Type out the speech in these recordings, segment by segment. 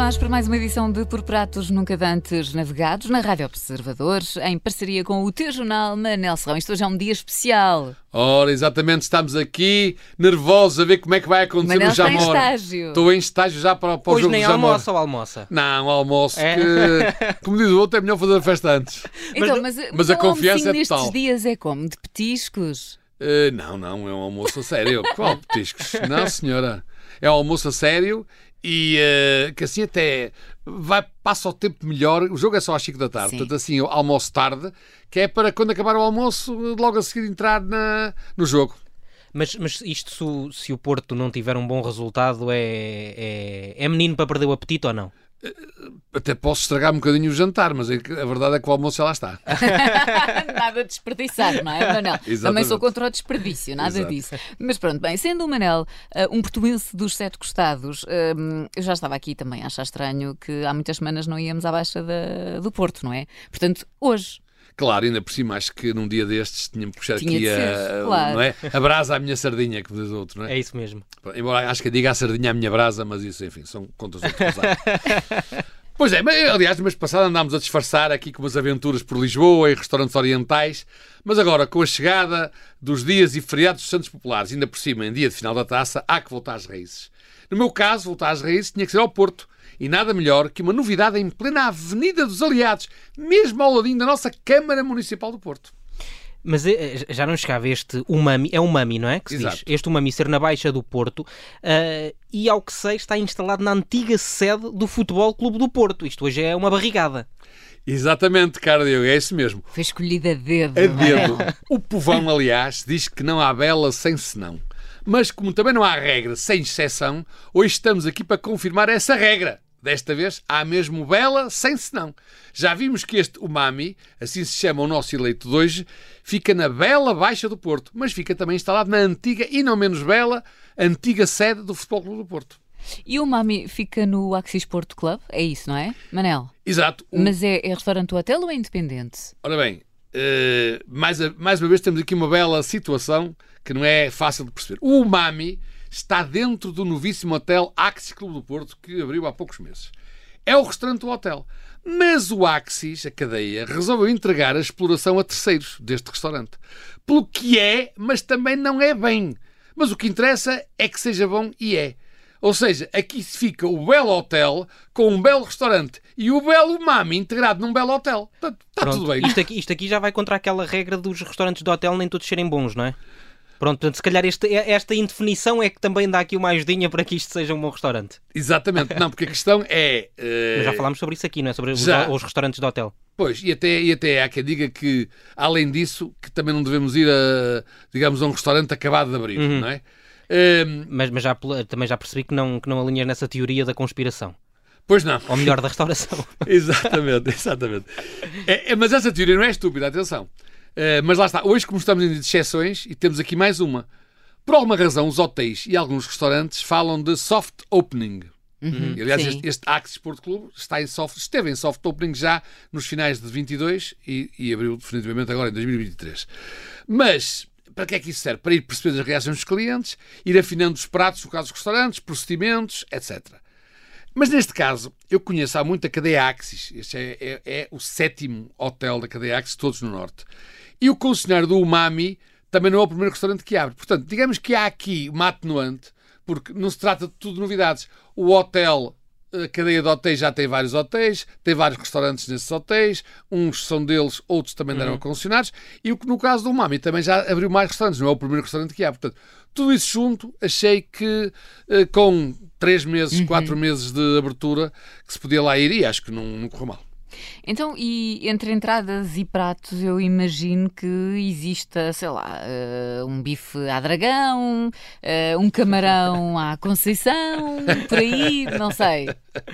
nós para mais uma edição de Por Pratos Nunca Dantes Navegados na Rádio Observadores, em parceria com o teu jornal Manel Serrão. Isto hoje é um dia especial. Ora, exatamente, estamos aqui nervosos a ver como é que vai acontecer Manel no está em Jamor. estágio. Estou em estágio já para, para o Hoje jogo nem do Jamor. almoça ou almoça? Não, almoço, É? que, como diz o outro, é melhor fazer a festa antes. Então, mas, mas a o confiança é nestes total. dias é como? De petiscos? Eh, não, não, é um almoço a sério. Qual petiscos? Não, senhora. É um almoço a sério e eh, que assim até vai, passa o tempo melhor. O jogo é só às 5 da tarde, Sim. portanto assim eu almoço tarde, que é para quando acabar o almoço, logo a seguir entrar na, no jogo. Mas, mas isto, se o, se o Porto não tiver um bom resultado, é, é, é menino para perder o apetite ou não? Até posso estragar um bocadinho o jantar, mas é a verdade é que o almoço já lá está. nada de desperdiçar, não é, Manel? Também Exatamente. sou contra o desperdício, nada Exato. disso. Mas pronto, bem, sendo o Manel ah, um portuense dos sete costados, hum, eu já estava aqui também a achar estranho que há muitas semanas não íamos à Baixa da- do Porto, não é? Portanto, hoje, Claro, ainda por cima, acho que num dia destes tinha-me puxar Tinha aqui de a, ser, claro. não é? a brasa à minha sardinha, que diz outro, não é? É isso mesmo. Embora acho que diga a sardinha à minha brasa, mas isso, enfim, são contas outros cruzar. Pois é, mas, aliás, no mês passado andámos a disfarçar aqui com umas aventuras por Lisboa e restaurantes orientais, mas agora, com a chegada dos dias e feriados dos Santos Populares, ainda por cima, em dia de final da taça, há que voltar às raízes. No meu caso, voltar às raízes tinha que ser ao Porto. E nada melhor que uma novidade em plena Avenida dos Aliados, mesmo ao ladinho da nossa Câmara Municipal do Porto. Mas eh, já não chegava este umami, é umami, não é? Que se diz? Exato. Este umami ser na Baixa do Porto eh, e, ao que sei, está instalado na antiga sede do Futebol Clube do Porto. Isto hoje é uma barrigada. Exatamente, cara Diogo, é isso mesmo. foi escolhido a dedo. A Manel. dedo. O povão, aliás, diz que não há bela sem senão. Mas como também não há regra sem exceção, hoje estamos aqui para confirmar essa regra. Desta vez há mesmo bela sem senão. Já vimos que este umami, assim se chama o nosso eleito de hoje, fica na bela Baixa do Porto, mas fica também instalado na antiga e não menos bela antiga sede do Futebol Clube do Porto. E o Mami fica no Axis Porto Club, é isso, não é? Manel, Exato. O- mas é, é restaurante hotel ou é independente? Ora bem, eh, mais, a- mais uma vez temos aqui uma bela situação que não é fácil de perceber. O Umami está dentro do novíssimo hotel Axis Clube do Porto, que abriu há poucos meses. É o restaurante do hotel. Mas o Axis, a cadeia, resolveu entregar a exploração a terceiros deste restaurante. Pelo que é, mas também não é bem. Mas o que interessa é que seja bom e é. Ou seja, aqui se fica o belo hotel com um belo restaurante e o belo umami integrado num belo hotel. Portanto, está Pronto, Tá tudo bem. Isto aqui, isto aqui já vai contra aquela regra dos restaurantes do hotel nem todos serem bons, não é? Pronto, portanto, se calhar este- esta indefinição é que também dá aqui uma ajudinha para que isto seja um bom restaurante. Exatamente, não, porque a questão é. Mas já falámos sobre isso aqui, não é? Sobre os, os restaurantes de hotel. Pois, e até, e até há quem diga que, além disso, que também não devemos ir a, digamos, a um restaurante acabado de abrir, Uhum. não é? Ehm, Mas, mas já, também já percebi que não, que não alinhas nessa teoria da conspiração. pois não. Ou melhor, da restauração. Exatamente, exatamente. É, é, mas essa teoria não é estúpida, atenção. Eh, mas lá está, hoje, como estamos em exceções, e temos aqui mais uma. Por alguma razão, os hotéis e alguns restaurantes falam de soft opening. E, aliás, sim. este, este Axis Porto Clube está em soft, esteve em soft opening já nos finais de 22 e, e abriu definitivamente agora em 2023. Mas para que é que isso serve? Para ir percebendo as reações dos clientes, ir afinando os pratos, no caso dos restaurantes, procedimentos, etc. Mas neste caso, eu conheço há muito a cadeia Axis. Este é, é- é o sétimo hotel da cadeia Axis, todos no Norte. E o concessionário do Umami também não é o primeiro restaurante que abre. Portanto, digamos que há aqui uma atenuante, porque não se trata de tudo novidades. O hotel, a cadeia de hotéis já tem vários hotéis, tem vários restaurantes nesses hotéis, uns são deles, outros também deram concessionários, e o que no caso do Umami também já abriu mais restaurantes, não é o primeiro restaurante que abre. Portanto, tudo isso junto, achei que eh, com três meses, quatro meses de abertura, que se podia lá ir e acho que não, não correu mal. Então, e entre entradas e pratos, eu imagino que exista, sei lá, eh, um bife à dragão, eh, um camarão à Conceição, por aí, não sei.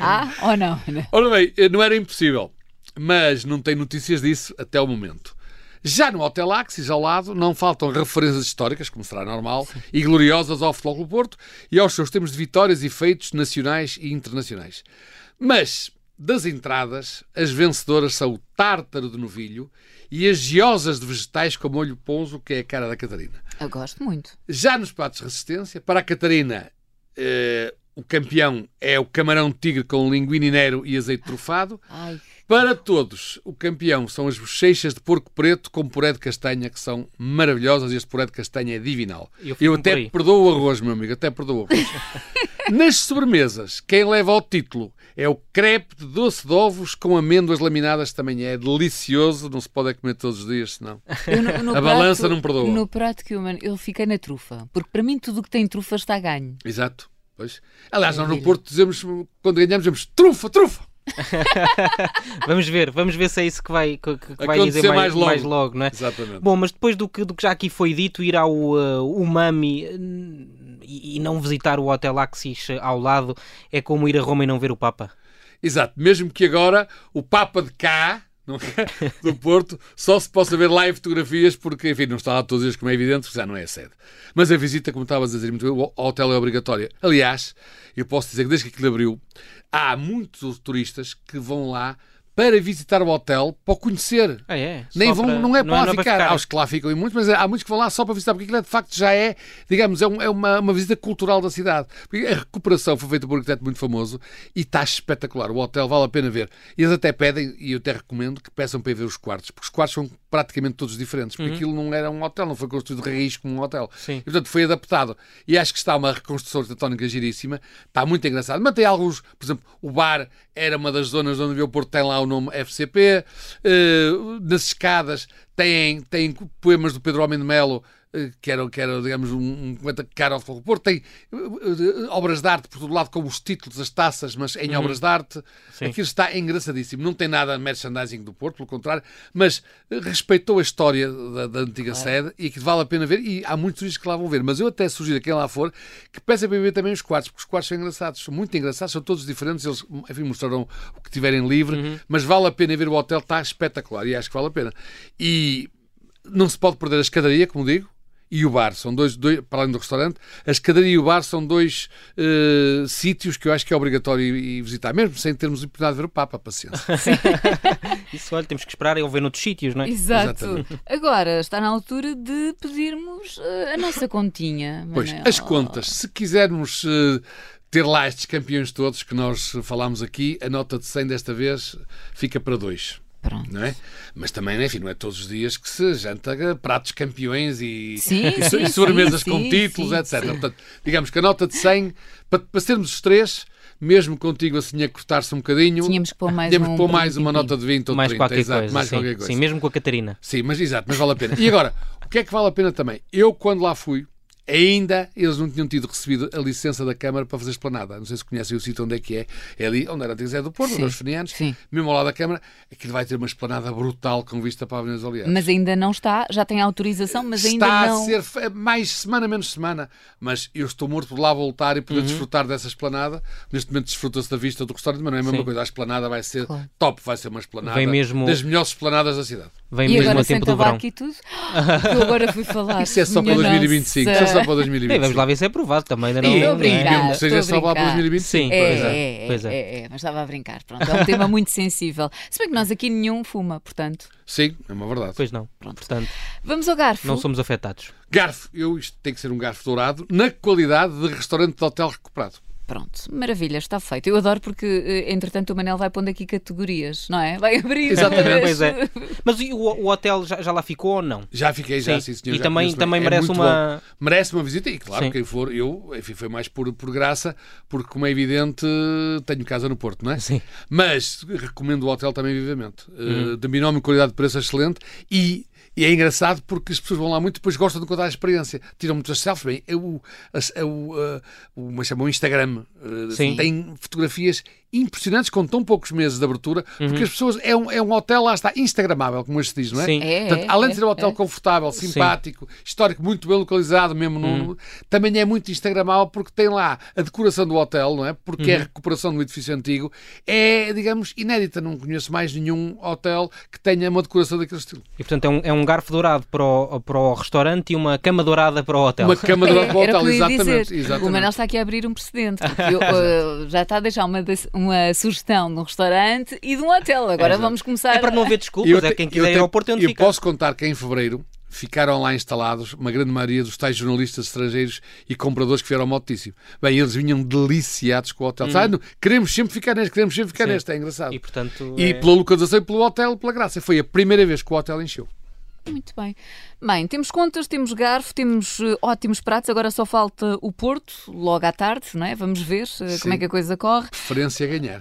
Há ou não? Ora bem, eh, não era impossível, mas não tem notícias disso até o momento. Já no Hotel Axis, ao lado, não faltam referências históricas, como será normal, e gloriosas ao Futebol do Porto e aos seus tempos de vitórias e feitos nacionais e internacionais. Mas, das entradas, as vencedoras são o tártaro de novilho e as giosas de vegetais com molho ponzo, que é a cara da Catarina. Eu gosto muito. Já nos pratos de resistência, para a Catarina, eh, o campeão é o camarão tigre com linguine nero e azeite trufado. Ai, Para todos, o campeão são as bochechas de porco preto com puré de castanha, que são maravilhosas. Este puré de castanha é divinal. Eu por até perdoo o arroz, meu amigo, até perdoo o arroz. Nas sobremesas, quem leva ao título é o crepe de doce de ovos com amêndoas laminadas, também é delicioso. Não se pode é comer todos os dias, senão. eu no- no A balança não perdoa. No prato que eu, fiquei na trufa, porque para mim tudo o que tem trufa está a ganho. Exato. Pois. Aliás, nós no. Porto dizemos, quando ganhamos, dizemos trufa, trufa. Vamos ver, vamos ver se é isso que vai, que, que vai dizer mais, mais logo. mais logo, não é? Exatamente. Bom, mas depois do que, do que já aqui foi dito, ir ao uh, Umami uh, e, não visitar o Hotel Axis ao lado é como ir a Roma e não ver o Papa. Exato, mesmo que agora o Papa de cá, é? do Porto, só se possa ver live fotografias, porque, enfim, não está lá todos os dias, como é evidente, já não é a sede. Mas a visita, como estavas a dizer, muito bem, ao hotel é obrigatória. Aliás, eu posso dizer que desde que aquilo abriu, há muitos turistas que vão lá para visitar o hotel, para o conhecer. Ah, é? Nem Só vão, para- não é para lá não ficar. Há os que lá ficam e muitos, mas há muitos que vão lá só para visitar, porque aquilo é, de facto já é, digamos, é, um- é uma, uma visita cultural da cidade. Porque a recuperação foi feita por um arquiteto muito famoso e está espetacular. O hotel vale a pena ver. E eles até pedem, e eu até recomendo, que peçam para ir ver os quartos, porque os quartos são praticamente todos diferentes, porque aquilo não era um hotel, não foi construído de raiz como um hotel. Sim. E, portanto, foi adaptado. E acho que está uma reconstrução arquitetónica giríssima. Está muito engraçado. Mas tem alguns, por exemplo, o bar era uma das zonas onde o Porto tem lá o nome FCP. Eh, nas escadas tem, tem poemas do Pedro Homem de Melo. Eh, Que era, que era, digamos, um, um comenta cara ao Porto. Tem eh, obras de arte por todo lado, como os títulos, as taças, mas em obras de arte. Sim. Aquilo está engraçadíssimo. Não tem nada de merchandising do Porto, pelo contrário, mas eh, respeitou a história da, da antiga sede e que vale a pena ver. E há muitos turistas que lá vão ver. Mas eu até sugiro a quem lá for que peça para ver também os quartos, porque os quartos são engraçados, são muito engraçados, são todos diferentes. Eles, enfim, mostrarão o que tiverem livre, mas vale a pena ver o hotel, está espetacular e acho que vale a pena. E não se pode perder a escadaria, como digo. E o bar, são dois, dois, para além do restaurante, a escadaria e o bar são dois eh, sítios que eu acho que é obrigatório ir, ir visitar, mesmo sem termos oportunidade de ver o Papa, paciência. Isso, olha, temos que esperar e ouvir noutros sítios, não é? Exato. Exatamente. Agora está na altura de pedirmos eh, a nossa continha. Pois, as contas, se quisermos eh, ter lá estes campeões todos que nós falámos aqui, a nota de 100 desta vez fica para dois. Pronto. Não é? Mas também, enfim, não é todos os dias que se janta pratos campeões e, Sim, e, sim, e sobremesas sim, com sim, títulos, sim, etc. sim. Portanto, digamos que a nota de 100, para, para sermos os três, mesmo contigo assim a cortar-se um bocadinho, Tínhamos que pôr mais tínhamos um que pôr mais uma nota de 20 ou mais 30. qualquer exato, coisa. mais sim. qualquer coisa. Sim, mesmo com a Catarina. Sim, mas exato, mas vale a pena. E agora, o que é que vale a pena também? Eu, quando lá fui, ainda eles não tinham tido recebido a licença da Câmara para fazer esplanada. Não sei se conhecem o sítio onde é que é. É ali onde era a Zé do Porto, Sim, onde os fenianos, mesmo ao lado da Câmara, aquilo vai ter uma esplanada brutal com vista para a Avenida dos Aliados. Mas ainda não está, já tem autorização, mas ainda Está não. a ser mais semana, menos semana. Mas eu estou morto de lá voltar e poder Uhum. desfrutar dessa esplanada. Neste momento desfruta-se da vista do restaurante, mas não é a mesma Sim. coisa. A esplanada vai ser Claro. top, vai ser uma esplanada Vem mesmo- das melhores esplanadas da cidade. Vem E mesmo a tempo do verão. aqui tudo. Que eu agora fui falar. Isso é só para Minha 2025. nossa. Isso é só para Ei, 2025. vamos lá ver se é aprovado também. Ainda não, E, não é? brincar. mesmo que seja só lá para brincar. 2025. Sim, É, pois é, é, pois é. é, é, mas estava a brincar. Pronto, é um tema muito sensível. Se bem que nós aqui nenhum fuma, portanto. Sim, é uma verdade. Pois não. Portanto, Vamos ao garfo. não somos afetados. Garfo, eu, isto tem que ser um garfo dourado, na qualidade de restaurante de hotel recuperado. Pronto, maravilha, está feito. Eu adoro porque, eh, entretanto, o Manel vai pondo aqui categorias, não é? Vai abrir. Exatamente. Pois é. Mas e o, o hotel já, já lá ficou ou não? Já fiquei, já, sim, Sim. senhor. E já também- também. É merece uma- bom. Merece uma visita, e claro, Sim. quem for, eu, enfim, foi mais por, por graça, porque, como é evidente, tenho casa no Porto, não é? Sim. Mas recomendo o hotel também vivamente. Uhum. Uh, de binómio qualidade-preço excelente e. E é engraçado porque as pessoas vão lá muito e depois gostam de contar a experiência. Tiram muitas selfies. Bem, é o, é o, uh, o, como é chama, o Instagram uh, Sim. tem fotografias impressionantes com tão poucos meses de abertura, Uhum. porque as pessoas. É um, é um hotel, lá está, Instagramável, como se diz, não é? Sim. É, Portanto, é, além é, de ser um hotel é. confortável, simpático, histórico, muito bem localizado, mesmo no, também é muito instagramável porque tem lá a decoração do hotel, não é? Porque é a recuperação do edifício antigo. É, digamos, inédita. Não conheço mais nenhum hotel que tenha uma decoração daquele estilo. E portanto é um, é um garfo dourado para o, para o restaurante e uma cama dourada para o hotel. Uma cama É, hotel, era o ia exatamente. exatamente. O Manel está aqui a abrir um precedente. Porque eu, eh, já está a deixar uma, des- uma sugestão de um restaurante e de um hotel. Agora Exato. vamos começar. É para não haver Eu desculpas, é te- quem eu quiser ir te- ao Porto é onde Eu fica. posso contar que em fevereiro ficaram lá instalados, uma grande maioria dos tais jornalistas estrangeiros e compradores que vieram ao Motíssimo. Bem, eles vinham deliciados com o hotel. Sabe, queremos sempre ficar neste, queremos sempre ficar Sim. neste, é engraçado. E portanto. E é- pela localização e pelo hotel, pela graça. Foi a primeira vez que o hotel encheu. Muito bem. Bem, temos contas, temos garfo, temos eh, ótimos pratos, agora só falta o Porto, logo à tarde, não é? Vamos ver eh, como é que a coisa corre. Preferência a ganhar.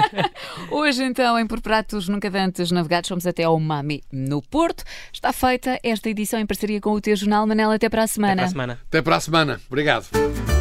Hoje, então, em Por Pratos Nunca Dantes Navegados, fomos até ao Mami no Porto. Está feita esta edição em parceria com o teu jornal. Manela, até para a Até semana. para a semana. Até para a semana. Obrigado.